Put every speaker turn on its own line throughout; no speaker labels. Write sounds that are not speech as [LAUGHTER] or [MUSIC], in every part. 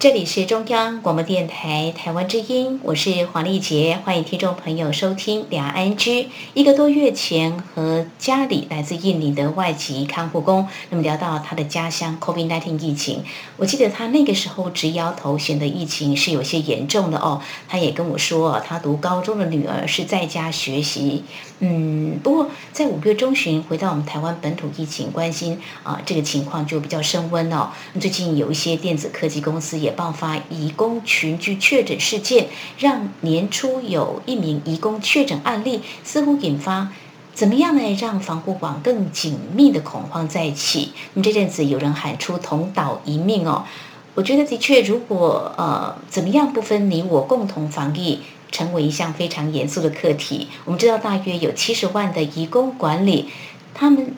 这里是中央广播电台台湾之音，我是黄丽杰，欢迎听众朋友收听两岸居。一个多月前，和家里来自印尼的外籍看护工，那么聊到他的家乡 COVID-19 疫情，我记得他那个时候直摇头，显得疫情是有些严重的哦。他也跟我说，他读高中的女儿是在家学习。嗯，不过在五月中旬回到我们台湾本土疫情，关心啊这个情况就比较升温哦。最近有一些电子科技公司也爆发移工群聚确诊事件，让年初有一名移工确诊案例，似乎引发怎么样呢？让防护网更紧密的恐慌在起。那么这阵子有人喊出同岛一命哦，我觉得的确，如果呃怎么样不分你我共同防疫。成为一项非常严肃的课题。我们知道，大约有七十万的移工管理，他们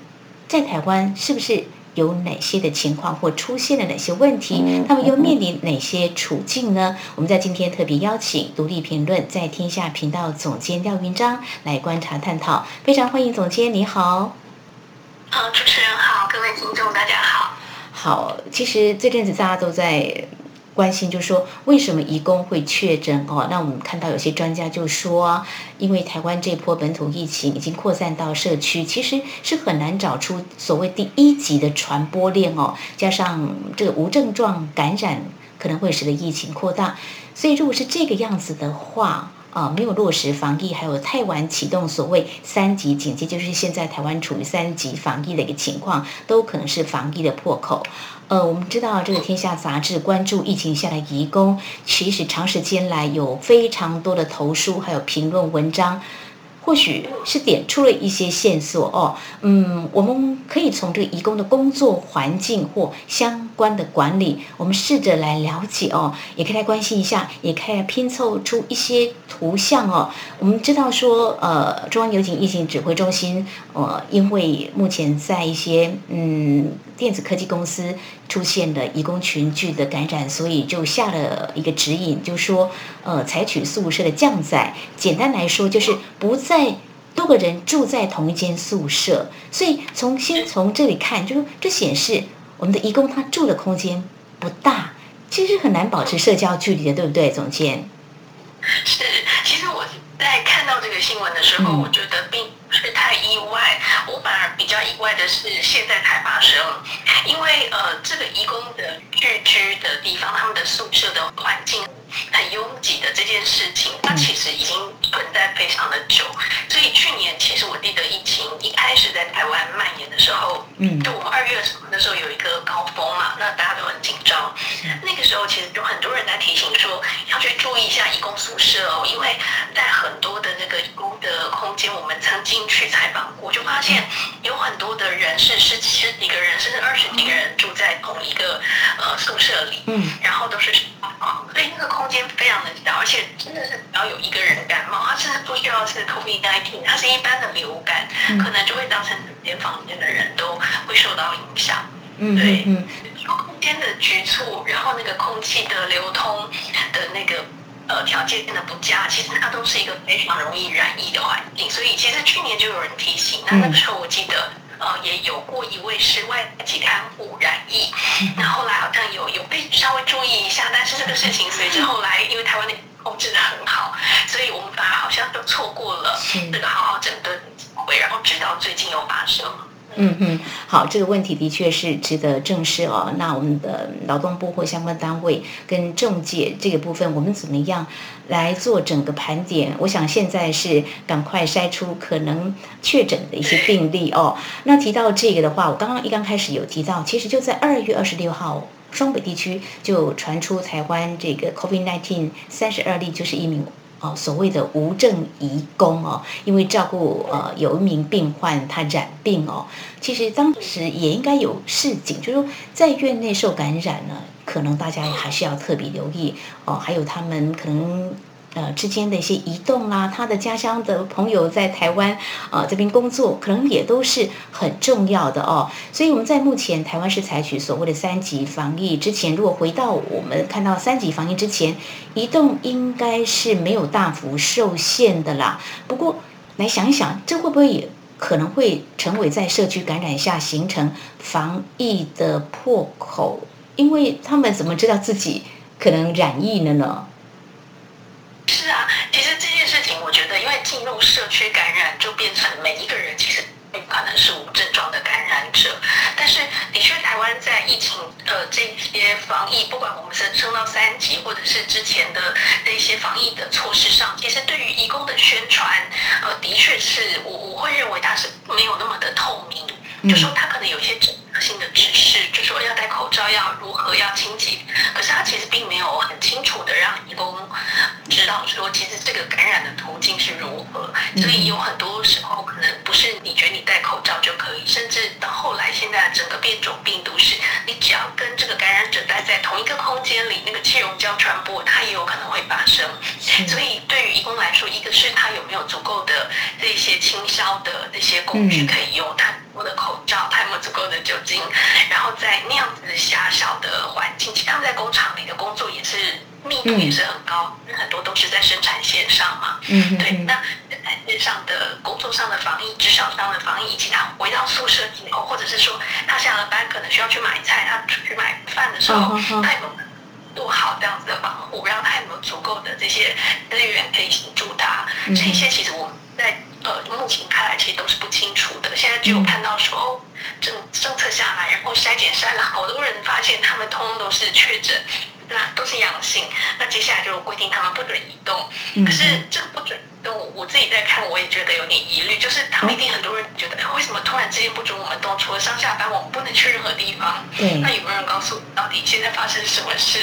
在台湾是不是有哪些的情况，或出现了哪些问题？他们又面临哪些处境呢？我们在今天特别邀请独立评论在天下频道总监廖云章来观察探讨。非常欢迎总监，你好。
好，主持人好，各位听众大家好。
好，其实这阵子大家都在。关心就是说，为什么移工会确诊哦？那我们看到有些专家就说，因为台湾这波本土疫情已经扩散到社区，其实是很难找出所谓第一级的传播链哦。加上这个无症状感染，可能会使得疫情扩大。所以如果是这个样子的话，啊，没有落实防疫，还有太晚启动所谓三级警戒，就是现在台湾处于三级防疫的一个情况，都可能是防疫的破口。呃，我们知道这个《天下》杂志关注疫情下的移工，其实长时间来有非常多的投书，还有评论文章。或许是点出了一些线索哦，嗯，我们可以从这个移工的工作环境或相关的管理，我们试着来了解哦，也可以来关心一下，也可以拼凑出一些图像哦。我们知道说，呃，中央有警疫情指挥中心，呃，因为目前在一些嗯电子科技公司出现了移工群聚的感染，所以就下了一个指引，就说，呃，采取宿舍的降载，简单来说就是不。在多个人住在同一间宿舍，所以从先从这里看，就是这显示我们的义工他住的空间不大，其实很难保持社交距离的，对不对，总监？
是，其实我在看到这个新闻的时候，我觉得并不是太意外，我反而比较意外的是现在才发生，因为呃，这个义工的聚居的地方，他们的宿舍的环境。很拥挤的这件事情，它其实已经存在非常的久。所以去年其实我记得疫情一开始在台湾蔓延的时候，嗯，就我们二月那时候有一个高峰嘛，那大家都很紧张。那个时候其实有很多人在提醒说，要去注意一下义工宿舍哦，因为在很多的那个义工的空间，我们曾经去采访过，就发现有很多的人是十十几个人，甚至二十几个人住在同一个呃宿舍里，嗯，然后都是所以那个空。间非常的小，而且真的是只要有一个人感冒，他甚至不需要是 COVID-19，它是一般的流感，可能就会造成整间房间的人都会受到影响。嗯，对，空间的局促，然后那个空气的流通的那个呃条件变得不佳，其实它都是一个非常容易染疫的环境。所以其实去年就有人提醒，那那个时候我记得。呃，也有过一位是外籍看护染疫，[LAUGHS] 那后来好像有有被稍微注意一下，但是这个事情随着后来，因为台湾的控制的很好，所以我们反而好像都错过了这个好好整顿的机会，然后直到最近又发生。
嗯嗯，好，这个问题的确是值得正视哦。那我们的劳动部或相关单位跟中介这个部分，我们怎么样来做整个盘点？我想现在是赶快筛出可能确诊的一些病例哦。那提到这个的话，我刚刚一刚开始有提到，其实就在二月二十六号，双北地区就传出台湾这个 COVID-19 三十二例，就是一名。哦，所谓的无证移工哦，因为照顾呃有一名病患他染病哦，其实当时也应该有示警，就是说在院内受感染呢，可能大家还是要特别留意哦，还有他们可能呃之间的一些移动啦，他的家乡的朋友在台湾啊这边工作，可能也都是很重要的哦。所以我们在目前台湾是采取所谓的三级防疫之前，如果回到我们看到三级防疫之前，移动应该是没有大幅受限的啦。不过来想一想，这会不会也可能会成为在社区感染下形成防疫的破口？因为他们怎么知道自己可能染疫了呢？
其实这件事情，我觉得，因为进入社区感染，就变成每一个人其实可能是无症状的感染者。但是，的确，台湾在疫情呃这些防疫，不管我们是升到三级，或者是之前的那些防疫的措施上，其实对于义工的宣传，呃，的确是我我会认为它是没有那么的透明，就说它可能有一些整合性的指示，就说要戴口罩，要如何要清洁，可是他其实并没有很清楚的让义工知道说，其实这个感染的途径是如何。所以有很多时候可能不是你觉得你戴口罩就可以，甚至到后来现在整个变种病毒是，你只要跟这个感染者待在同一个空间里，那个气溶胶传播它也有可能会发生。所以对于义工来说，一个是他有没有足够的这些清消的那些工具可以用，他我的口罩，他有没有足够的酒精，然后在那样子的狭小的环境，其实他们在工厂里的工作也是密度也是很高，因为很多都是在生产线上嘛。
嗯
对，那生产线上的工作上的防疫、职场上的防疫，以及他回到宿舍以后，或者是说他下了班可能需要去买菜，他出去买饭的时候，他有没有做好这样子的防护，然后他有没有足够的这些资源可以协助他？这一些其实我们在呃目前看来其实都是不清楚的。现在只有看到说哦，政政策下来，然后筛检筛了好多人，发现他们通通都是确诊，那都是阳性。那接下来就规定他们不准移动。可是这个不准移动，我自己在看，我也觉得有点疑虑，就是他们一定很多人觉得，哎，为什么突然之间不准我们动？除了上下班，我们不能去任何地方。
对
那有没有人告诉我到底现在发生什么事？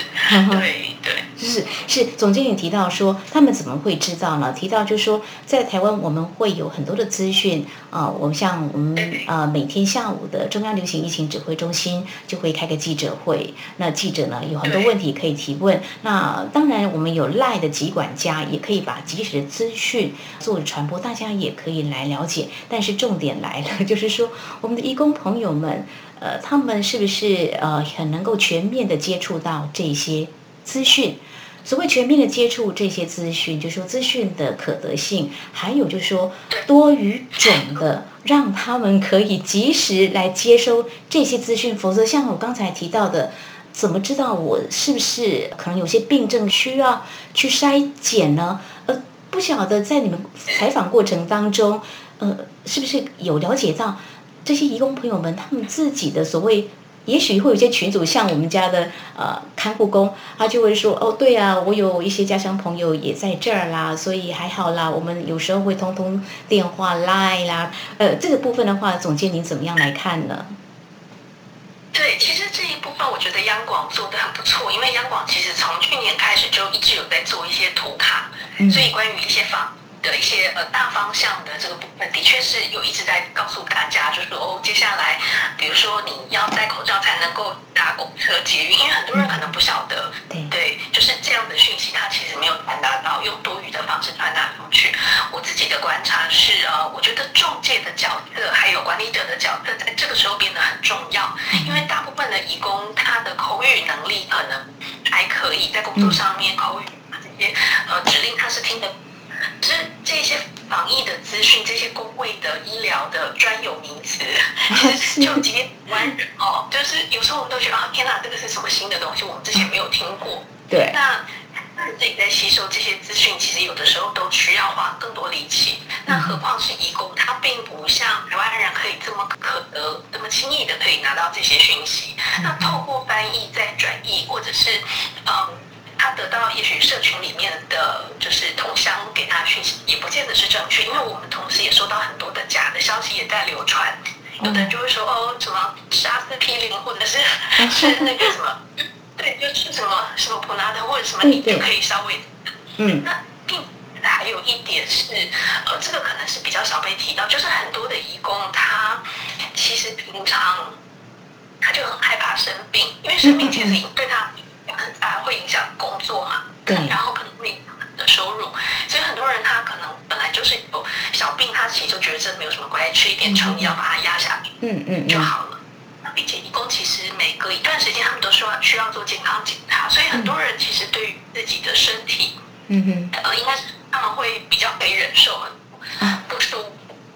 对对。
是是，总经理提到说，他们怎么会知道呢？提到就是说，在台湾我们会有很多的资讯啊、我们像我们呃每天下午的中央流行疫情指挥中心就会开个记者会，那记者呢有很多
对
问题可以提问。那当然，我们有赖的疾管家也可以把及时的资讯做传播，大家也可以来了解。但是重点来了，就是说我们的义工朋友们，呃，他们是不是呃很能够全面的接触到这些资讯？所谓全面的接触这些资讯，就是说资讯的可得性，还有就是说多语种的，让他们可以及时来接收这些资讯。否则，像我刚才提到的，怎么知道我是不是可能有些病症需要去筛检呢？呃，不晓得在你们采访过程当中，呃，是不是有了解到这些义工朋友们他们自己的所谓？也许会有一些群主，像我们家的呃看护工，他就会说：“哦，对啊，我有一些家乡朋友也在这儿啦，所以还好啦。我们有时候会通通电话、Line 啦。呃，这个部分的话，总监您怎么样来看呢？
对，其实这一部分我觉得央广做的很不错，因为央广其实从去年开始就一直有在做一些图卡，
嗯
所以关于一些法的一些呃大方向的这个部分，的确是有一直在告诉大家，就是说哦，接下来比如说你要戴口罩才能够搭公车、捷运，因为很多人可能不晓得，
对
对，就是这样的讯息，它其实没有传达到，用多余的方式传达出去。我自己的观察是，呃，我觉得中介的角色还有管理者的角色，在这个时候变得很重要，因为大部分的义工他的口语能力可能还可以，在工作上面口语这些呃指令他是听得。只是这些防疫的资讯，这些工位的医疗的专有名词，[LAUGHS] 其实就几万人哦，就是有时候我们都觉得啊，天哪，这个是什么新的东西，我们之前没有听过。
对，
那那自己在吸收这些资讯，其实有的时候都需要花更多力气。那何况是义工，他并不像台湾人可以这么可得、这么轻易的可以拿到这些讯息。那透过翻译再转译，或者是嗯。他得到也许社群有的人就会说哦，什么是阿司匹林，或者是是 [LAUGHS] 那个什么，对，就是什么什么普拉德或者什么，你就可以稍微
嗯，
那并还有一点是，呃，这个可能是比较少被提到，就是很多的义工他其实平常他就很害怕生病，因为生病其实对他很大，会影响工作嘛，
对。
然后可能会影响的收入，所以很多人他可能本来就是有小病，他其实就觉得这没有什么关系，吃一点成药把它压下去，
嗯嗯
就好了。那并且义工其实每隔一段时间他们都需要需要做健康检查，所以很多人其实对于自己的身体，
嗯哼，
呃，应该是他们会比较可以忍受很不舒服。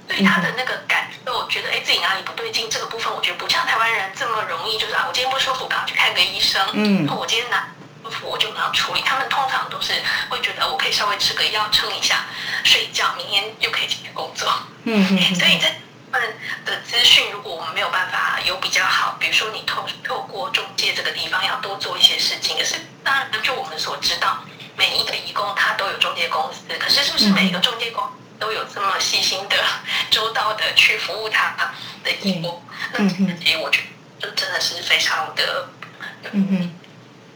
对他的那个感受，觉得哎自己哪里不对劲，这个部分我觉得不像台湾人这么容易，就是啊我今天不舒服，赶快去看个医生。
嗯
那我今天哪不舒服，我就马上处理。他们通常都是会可以稍微吃个药撑一下，睡觉，明天又可以继续工作。
嗯嗯，
所以这部分的资讯，如果我们没有办法有比较好，比如说你透透过中介这个地方要多做一些事情，可是当然就我们所知道，每一个义工他都有中介公司，可是是不是每一个中介公司都有这么细心的、周到的去服务他的义工？那其实我觉得这真的是非常的
嗯哼。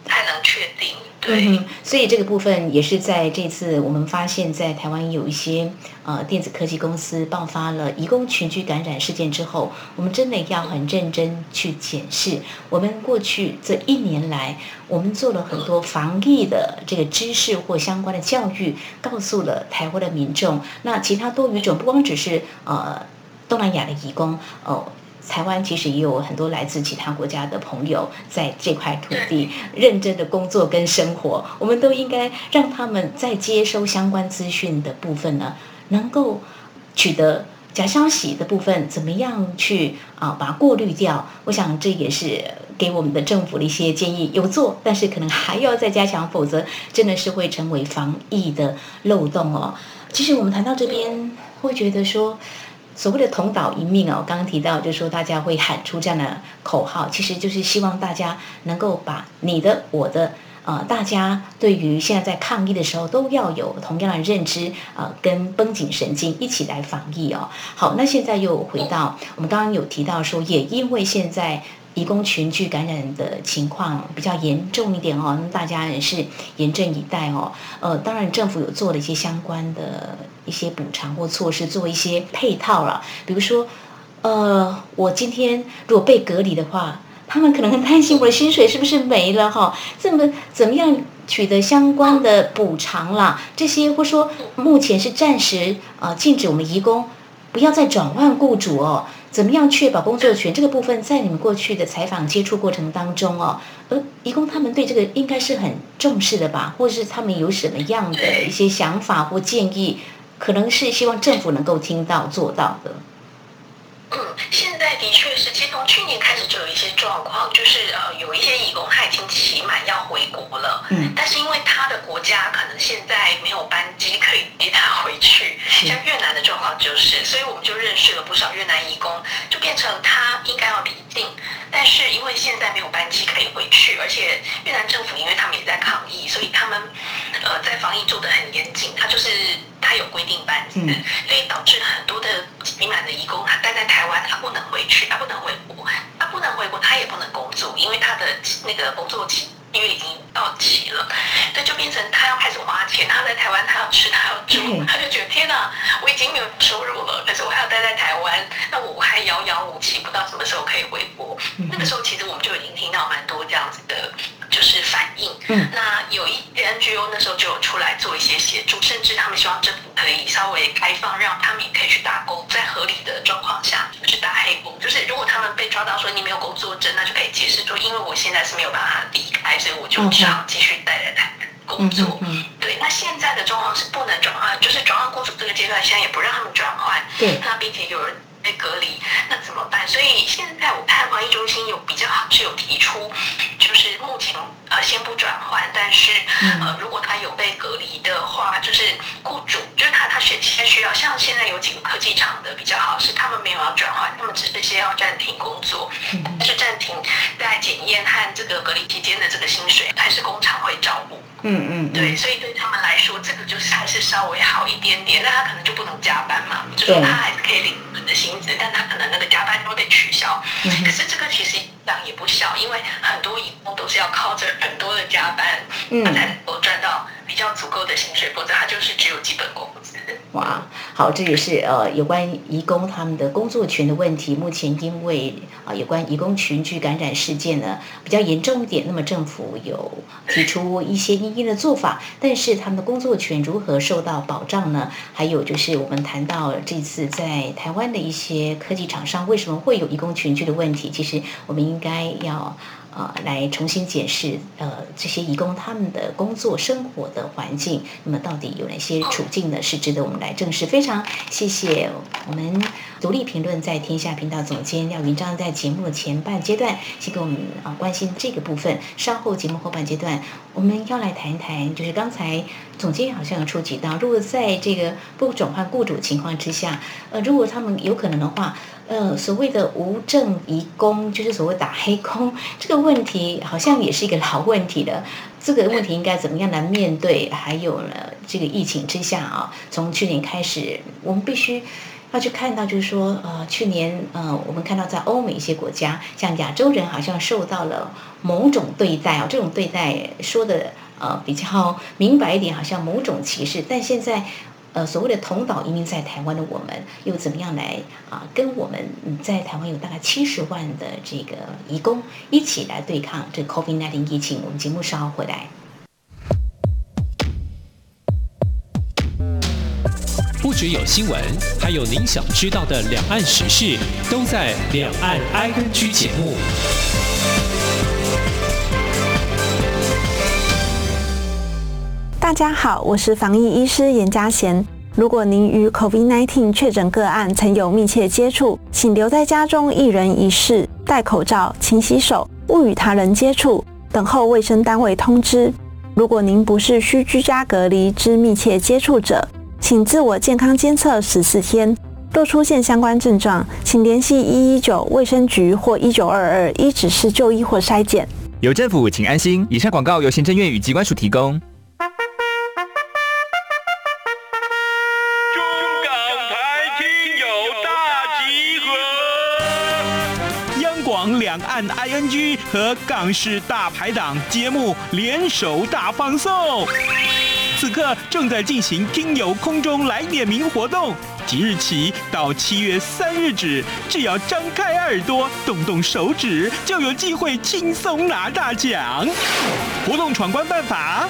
太能确定，对。
所以这个部分也是在这次我们发现，在台湾有一些呃电子科技公司爆发了移工群居感染事件之后，我们真的要很认真去检视我们过去这一年来，我们做了很多防疫的这个知识或相关的教育，告诉了台湾的民众。那其他多语种不光只是呃东南亚的移工哦。台湾其实也有很多来自其他国家的朋友在这块土地认真的工作跟生活，我们都应该让他们在接收相关资讯的部分呢，能够取得假消息的部分，怎么样去啊把它过滤掉？我想这也是给我们的政府的一些建议，有做，但是可能还要再加强，否则真的是会成为防疫的漏洞哦。其实我们谈到这边，会觉得说。所谓的同岛一命哦，刚刚提到就是说大家会喊出这样的口号，其实就是希望大家能够把你的、我的，呃，大家对于现在在抗疫的时候都要有同样的认知，呃，跟绷紧神经一起来防疫哦。好，那现在又回到我们刚刚有提到说，也因为现在。移工群聚感染的情况比较严重一点哦，那大家也是严阵以待哦。呃，当然政府有做了一些相关的一些补偿或措施，做一些配套了。比如说，呃，我今天如果被隔离的话，他们可能很担心我的薪水是不是没了哈？这么怎么样取得相关的补偿啦？这些或说目前是暂时呃禁止我们移工不要再转换雇主哦。怎么样确保工作权这个部分，在你们过去的采访接触过程当中哦，呃，义工他们对这个应该是很重视的吧，或者是他们有什么样的一些想法或建议，可能是希望政府能够听到做到的。
嗯，现在的确是，其实从去年开始就有一些状况，就是呃，有一些义工他已经期满要回国了，
嗯，
但是因为他的国家可能现在没有班机可以接他回去，像越南的状况就是，所以我们就认识了不少越南义工，就变成他应该要离境，但是因为现在没有班机可以回去，而且越南政府因为他们也在抗议，所以他们呃在防疫做的很严谨，他就是他有规定班次，所以导致很多的期满的义工他待在台湾，他不能回去，他不能回国，他不能回国，他也不能工作，因为他的那个工作期因为已经到期了，所以就变成他要开始花钱，他在台湾他要吃他要住，他就觉得天哪，我已经没有收入了，可是我还要待在台湾，那我还遥遥无期，不知道什么时候可以回国。那个时候其实我们就已经听到蛮多这样子的，就是反应。
嗯，
那有一 NGO 那时候就有出来做一些协助，甚至他们希望政府可以稍微开放，让他们也可以去打工，在合理的状况下去打黑工。就是如果他们被抓到说你没有工作证，那就可以解释说，因为我现在是没有办法离开，所以我就只好继续待在台湾工作。
嗯
对，那现在的状况是不能转换，就是转换雇主这个阶段，现在也不让他们转换。
对，
那并且有人被隔离，那怎么办？所以现在我看防疫中心有比较好是有提出，就是目前呃先不转换，但是呃如果他有被隔离的话，就是雇主就是他他选先需要，像现在有几个科技厂的比较好是他们没有要转换，他们只是先要暂停工作，但是暂停在检验和这个隔离期间的这个薪水还是工厂会照顾。
嗯嗯，
对，所以对他们来说，这个就是还是稍微好一点点。那他可能就不能加班嘛，就是他还是可以领你的薪资，但他可能那个加班都得取消。可是这个其实影响也不小，因为很多员工都是要靠着很多的加班，他才能够赚到比较足够的薪水，否则他就是只有基本工资。[LAUGHS]
哇，好，这也是呃有关移工他们的工作权的问题。目前因为啊有关移工群聚感染事件呢比较严重一点，那么政府有提出一些应应的做法，但是他们的工作权如何受到保障呢？还有就是我们谈到这次在台湾的一些科技厂商为什么会有移工群聚的问题，其实我们应该要。呃，来重新检视呃这些义工他们的工作生活的环境，那么到底有哪些处境呢？是值得我们来正视。非常谢谢我们独立评论在天下频道总监廖云章在节目的前半阶段，先给我们啊关心这个部分。稍后节目后半阶段，我们要来谈一谈，就是刚才总监好像有触及到，如果在这个不转换雇主情况之下，呃，如果他们有可能的话。呃，所谓的无证移工，就是所谓打黑工，这个问题好像也是一个老问题了。这个问题应该怎么样来面对？还有呢，这个疫情之下啊，从去年开始，我们必须要去看到，就是说，呃，去年呃，我们看到在欧美一些国家，像亚洲人好像受到了某种对待啊，这种对待说的呃比较明白一点，好像某种歧视，但现在。呃，所谓的同岛移民在台湾的我们，又怎么样来啊？跟我们在台湾有大概七十万的这个移工一起来对抗这 COVID-19 疫情。我们节目稍后回来。
只有新闻，还有您想知道的两岸时事，都在《两岸 I N G》节目。
大家好，我是防疫医师严家贤。如果您与 COVID-19 确诊个案曾有密切接触，请留在家中一人一室，戴口罩、勤洗手，勿与他人接触，等候卫生单位通知。如果您不是需居家隔离之密切接触者，请自我健康监测十四天。若出现相关症状，请联系一一九卫生局或一九二二一指示就医或筛检。
有政府，请安心。以上广告由行政院与机关署提供。
两岸 ING 和港式大排档节目联手大放送，此刻正在进行听友空中来点名活动，即日起到七月三日止，只要张开耳朵，动动手指，就有机会轻松拿大奖。活动闯关办法。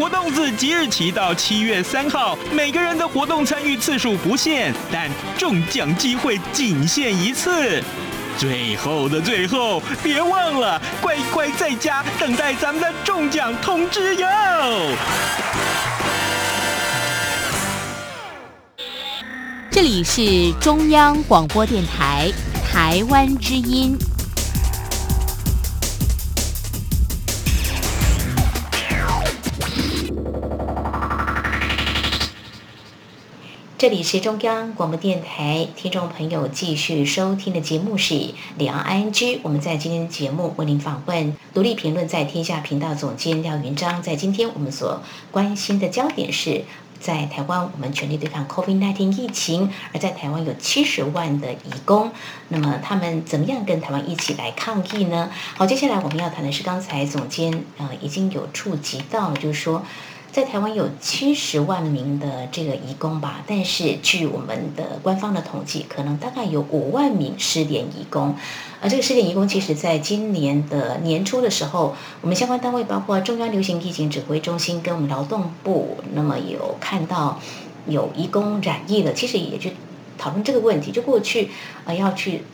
活动自即日起到七月三号，每个人的活动参与次数不限，但中奖机会仅限一次。最后的最后，别忘了乖乖在家等待咱们的中奖通知哟。
这里是中央广播电台台湾之音。
这里是中央广播电台，听众朋友继续收听的节目是两岸 ING。我们在今天的节目为您访问独立评论在天下频道总监廖云章。在今天我们所关心的焦点是在台湾，我们全力对抗 COVID-19 疫情，而在台湾有七十万的义工，那么他们怎么样跟台湾一起来抗疫呢？好，接下来我们要谈的是刚才总监呃已经有触及到，就是说。在台湾有七十万名的这个移工吧，但是据我们的官方的统计，可能大概有五万名失联移工。而这个失联移工，其实在今年的年初的时候，我们相关单位包括中央流行疫情指挥中心跟我们劳动部，那么有看到有移工染疫了，其实也去讨论这个问题。就过去啊要去。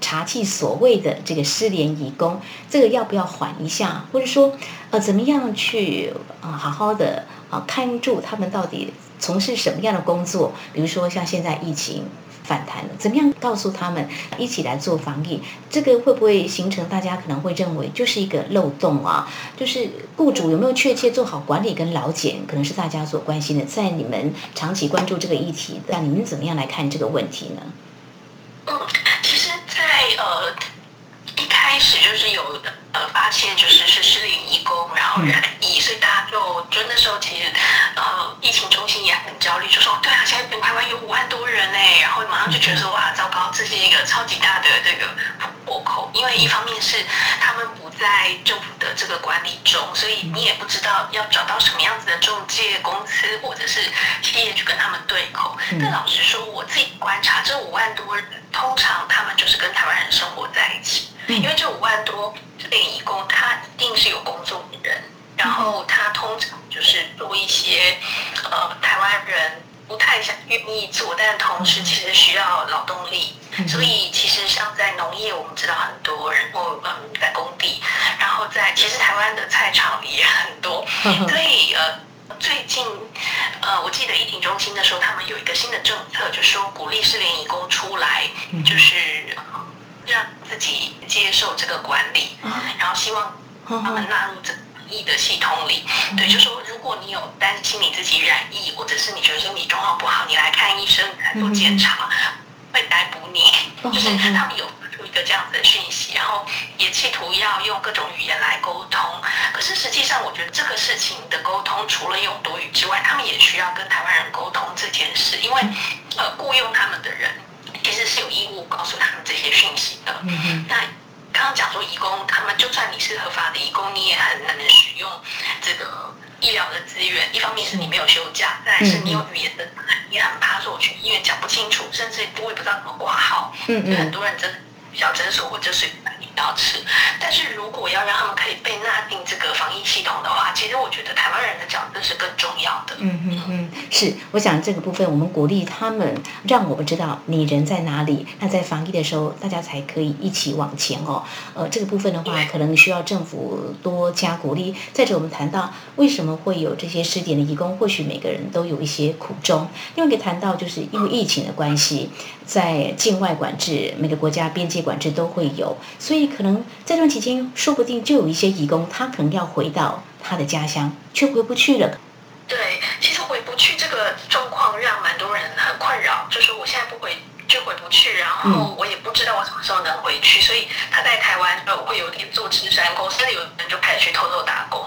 查起所谓的这个失联移工，这个要不要缓一下，或者说呃怎么样去啊好好的啊看住他们到底从事什么样的工作？比如说像现在疫情。反弹了，怎么样告诉他们一起来做防疫？这个会不会形成大家可能会认为就是一个漏洞啊？就是雇主有没有确切做好管理跟劳检，可能是大家所关心的。在你们长期关注这个议题，那你们怎么样来看这个问题呢？
嗯，其实，在呃一开始就是有呃发现，就是是失联移工，然后染疫，所以大家就就那时候其实呃疫情中心也很焦虑，就说对啊，现在全台湾有五万多人哎，然后马上就觉得说哇，糟糕，这是一个超级大的这个破口，因为一方面是他们不在政府的这个管理中，所以你也不知道要找到什么样子的中介公司或者是企业去跟他们对口。但老实说，我自己观察这五万多人，通常他们就是跟台湾人生活在一起。因为这五万多这边义工，他一定是有工作的人，然后他通常就是做一些呃台湾人不太想愿意做，但同时其实需要劳动力，所以其实像在农业，我们知道很多人或嗯在工地，然后在其实台湾的菜场也很多，所以呃最近呃我记得疫情中心的时候，他们有一个新的政策，就说鼓励失联义工出来，就是。让自己接受这个管理，然后希望他们纳入这疫的系统里。对，就说如果你有担心你自己染疫，或者是你觉得说你状况不好，你来看医生来做检查，会逮捕你。就是他们有发出一个这样子的讯息，然后也企图要用各种语言来沟通。可是实际上，我觉得这个事情的沟通，除了用多语之外，他们也需要跟台湾人沟通这件事，因为呃，雇佣他们的人。是有义务告诉他们这些讯息的。那刚刚讲说，义工他们就算你是合法的义工，你也很难使用这个医疗的资源。一方面是你没有休假，再是你有语言的，你很怕说我去医院讲不清楚，甚至我也不知道怎么挂号。嗯嗯，很多人真的小诊所或者是。要吃，但是如果要让他们可以被纳进这个防疫系统的话，其实我觉得台湾人的角色是更重要的。嗯嗯
嗯，是，我想这个部分我们鼓励他们，让我们知道你人在哪里，那在防疫的时候，大家才可以一起往前哦。呃，这个部分的话，可能需要政府多加鼓励。再者，我们谈到为什么会有这些试点的义工，或许每个人都有一些苦衷。另外一个谈到，就是因为疫情的关系，在境外管制，每个国家边界管制都会有，所以。可能这段期间，说不定就有一些义工，他可能要回到他的家乡，却回不去了。
对，其实回不去这个状况让蛮多人很困扰，就是我现在不回就回不去，然后我也不知道我什么时候能回去，所以他在台湾呃会有点坐吃山空，甚至有人就开始去偷偷打工。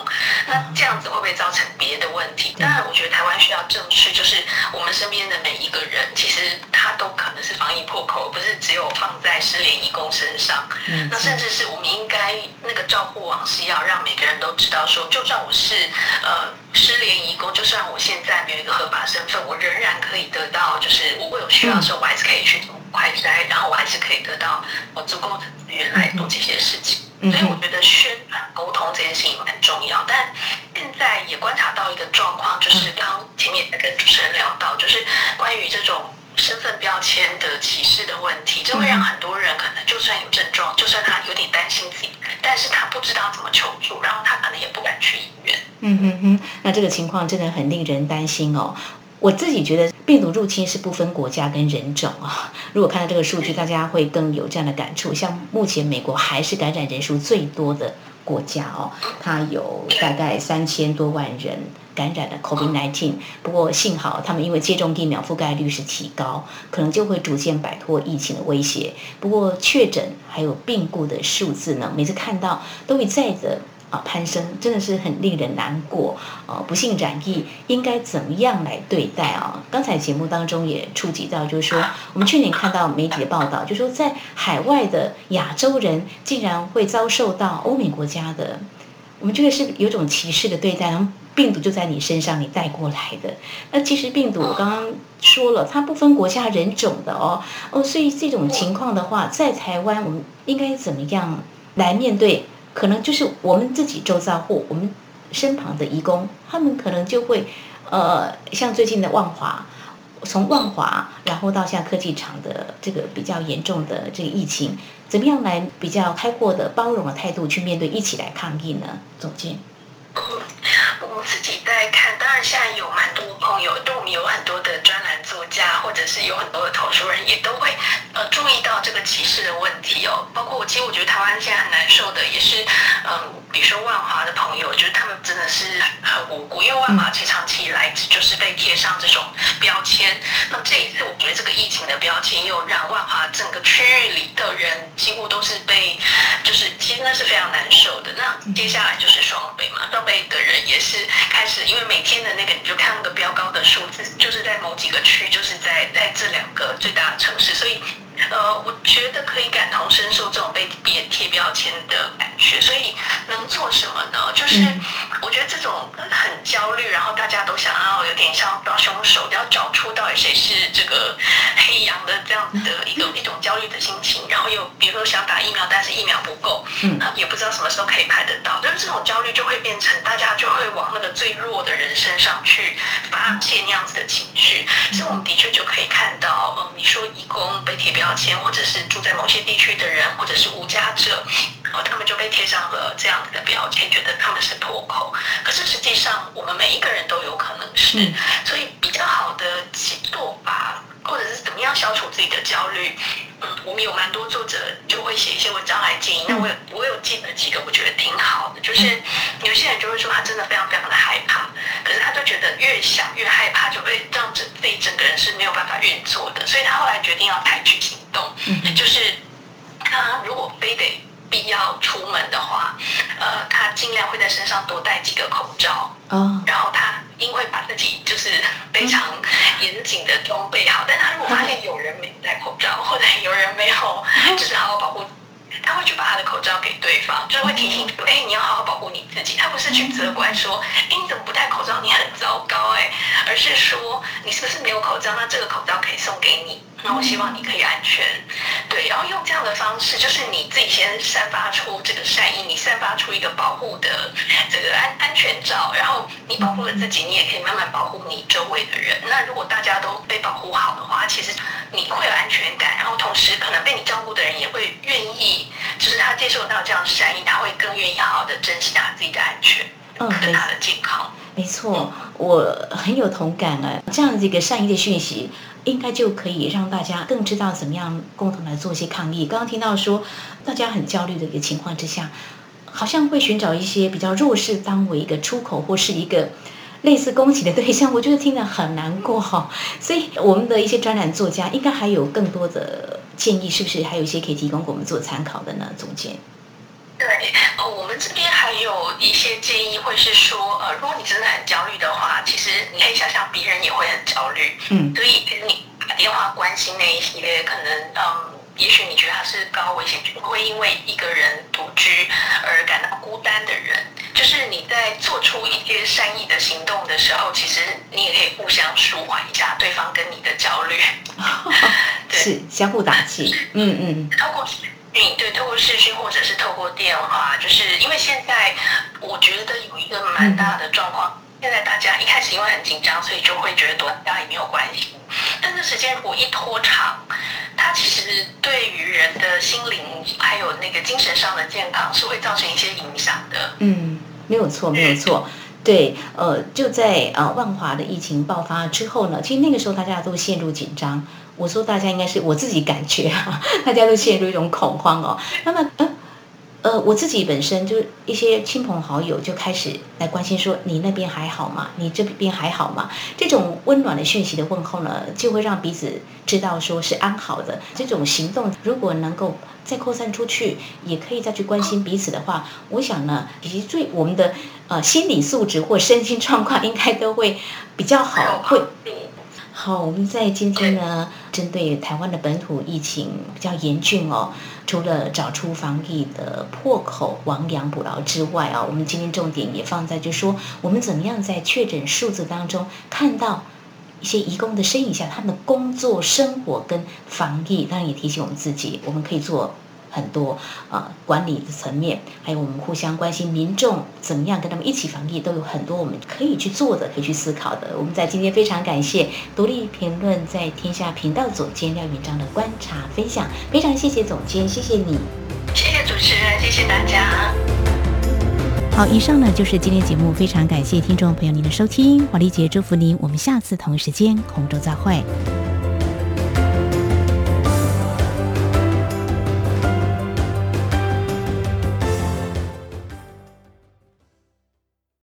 那这样子会不会造成别的问题？当然，我觉得台湾需要正视，就是我们身边的每一个人，其实他都可能是防疫破口，不是只有放在失联义工身上。那甚至是我们应该那个照护网是要让每个人都知道，说就算我是呃失联义工，就算我现在没有一个合法身份，我仍然可以得到，就是我有需要的时候，我还是可以去做快筛，然后我还是可以得到我足够的资源来做这些事情。所以我觉得宣传沟通这件事情蛮重要，但现在也观察到一个状况，就是刚前面也跟主持人聊到，就是关于这种身份标签的歧视的问题，这会让很多人可能就算有症状，就算他有点担心自己，但是他不知道怎么求助，然后他可能也不敢去医院。
嗯哼哼，那这个情况真的很令人担心哦。我自己觉得病毒入侵是不分国家跟人种啊。如果看到这个数据，大家会更有这样的感触。像目前美国还是感染人数最多的国家哦，它有大概三千多万人感染了 COVID-19。不过幸好他们因为接种疫苗覆盖率是提高，可能就会逐渐摆脱疫情的威胁。不过确诊还有病故的数字呢，每次看到都会再的。啊，攀升真的是很令人难过。呃，不幸染疫应该怎么样来对待啊？刚才节目当中也触及到，就是说我们去年看到媒体的报道，就说在海外的亚洲人竟然会遭受到欧美国家的，我们觉得是有种歧视的对待。然后病毒就在你身上，你带过来的。那其实病毒我刚刚说了，它不分国家人种的哦哦，所以这种情况的话，在台湾我们应该怎么样来面对？可能就是我们自己周遭或我们身旁的义工，他们可能就会，呃，像最近的万华，从万华，然后到像科技厂的这个比较严重的这个疫情，怎么样来比较开阔的包容的态度去面对，一起来抗疫呢？总监。
我们自己在看，当然现在有蛮多朋友，对我们有很多的专栏作家，或者是有很多的投书人，也都会注意到这个歧视的问题哦。包括我，其实我觉得台湾现在很难受的，也是嗯，比如说万华的朋友，我觉得他们真的是很无辜，因为万华其实长期以来就是被贴上这种标签。那这一次，我觉得这个疫情的标签又让万华整个区域里的人几乎都是被，就是其实那是非常难受的。那接下来就是双北嘛，双北的人也是开始，因为每天的那个你就看那个标高的数字，就是在某几个区，就是在在这两个最大的城市，所以。呃，我觉得可以感同身受这种被别人贴标签的感觉，所以能做什么呢？就是我觉得这种很焦虑，然后大家都想要有点像找凶手，要找出到底谁是这个黑羊的这样子的一个一种焦虑的心情，然后又比如说想打疫苗，但是疫苗不够，嗯，也不知道什么时候可以拍得到，就是这种焦虑就会变成大家就会往那个最弱的人身上去发泄那样子的情绪，所以我们的确就可以看到，嗯，你说义工被贴标。钱，或者是住在某些地区的人，或者是无家者，然后他们就被贴上了这样子的标签，觉得他们是破口。可是实际上，我们每一个人都有可能是，所以比较好的做法，或者是怎么样消除自己的焦虑，嗯，我们有蛮多作者就会写一些文章来建议。那我有我有记得几个，我觉得挺好的，就是有些人就会说他真的非常非常的害怕，可是他就觉得越想越害怕，就会让整自己整个人是没有办法运作的，所以他后来决定要采取行。动，就是他如果非得必要出门的话，呃，他尽量会在身上多带几个口罩，哦，然后他因为把自己就是非常严谨的装备好，但他如果发现有人没戴口罩，或者有人没有就是好好保护。他会去把他的口罩给对方，就是会提醒说：“哎，你要好好保护你自己。”他不是去责怪说：“哎，你怎么不戴口罩？你很糟糕。”哎，而是说：“你是不是没有口罩？那这个口罩可以送给你。那我希望你可以安全。”对，然后用这样的方式，就是你自己先散发出这个善意，你散发出一个保护的这个安安全罩，然后你保护了自己，你也可以慢慢保护你周围的人。那如果大家都被保护好的话，其实你会有安全感，然后同时可能被你照顾的人也会愿意。就是他接受到这样善意，他会更愿意好好的珍惜他自己的安全，嗯，跟他的健康。
没错，我很有同感啊。这样子一个善意的讯息，应该就可以让大家更知道怎么样共同来做一些抗议。刚刚听到说，大家很焦虑的一个情况之下，好像会寻找一些比较弱势当为一个出口，或是一个类似攻击的对象。我觉得听得很难过哈。[LAUGHS] 所以我们的一些专栏作家，应该还有更多的。建议是不是还有一些可以提供给我们做参考的呢？总监。
对，呃，我们这边还有一些建议，会是说，呃，如果你真的很焦虑的话，其实你可以想想别人也会很焦虑，嗯，所以你打电话关心那一些可能，嗯，也许你觉得他是高危险群，会因为一个人独居而感到孤单的人。就是你在做出一些善意的行动的时候，其实你也可以互相舒缓一下对方跟你的焦虑，[LAUGHS]
是相互打气。嗯嗯。
透过视讯，对，透过视讯或者是透过电话，就是因为现在我觉得有一个蛮大的状况，现在大家一开始因为很紧张，所以就会觉得躲在家里没有关系，但是时间如果一拖长，它其实对于人的心灵还有那个精神上的健康是会造成一些影响的。
嗯。没有错，没有错，对，呃，就在呃万华的疫情爆发之后呢，其实那个时候大家都陷入紧张。我说大家应该是我自己感觉啊，[LAUGHS] 大家都陷入一种恐慌哦。那么，嗯。呃，我自己本身就是一些亲朋好友就开始来关心说，你那边还好吗？你这边还好吗？这种温暖的讯息的问候呢，就会让彼此知道说是安好的。这种行动如果能够再扩散出去，也可以再去关心彼此的话，我想呢，以及最我们的呃心理素质或身心状况应该都会比较好。会好，我们在今天呢，针对台湾的本土疫情比较严峻哦。除了找出防疫的破口、亡羊补牢之外啊，我们今天重点也放在，就说我们怎么样在确诊数字当中看到一些移工的身影下，他们的工作、生活跟防疫，当然也提醒我们自己，我们可以做很多呃管理的层面，还有我们互相关心民众怎么样跟他们一起防疫，都有很多我们可以去做的，可以去思考的。我们在今天非常感谢独立评论在天下频道总监廖云章的观察分享，非常谢谢总监，谢谢你，
谢谢主持人，谢谢大家。
好，以上呢就是今天节目，非常感谢听众朋友您的收听，华丽姐祝福您，我们下次同一时间空中再会。